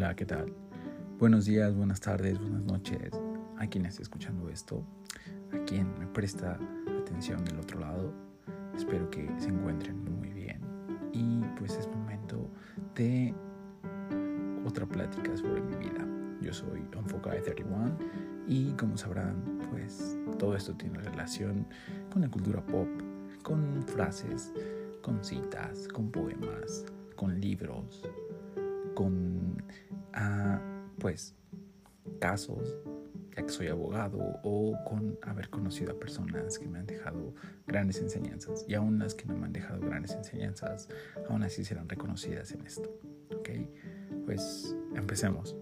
Hola, ¿qué tal? Buenos días, buenas tardes, buenas noches a quien esté escuchando esto, a quien me presta atención del otro lado. Espero que se encuentren muy bien. Y pues es momento de otra plática sobre mi vida. Yo soy Onfokai31 y como sabrán, pues todo esto tiene relación con la cultura pop, con frases, con citas, con poemas, con libros, pues casos, ya que soy abogado, o con haber conocido a personas que me han dejado grandes enseñanzas. Y aún las que no me han dejado grandes enseñanzas, aún así serán reconocidas en esto. ¿Ok? Pues empecemos.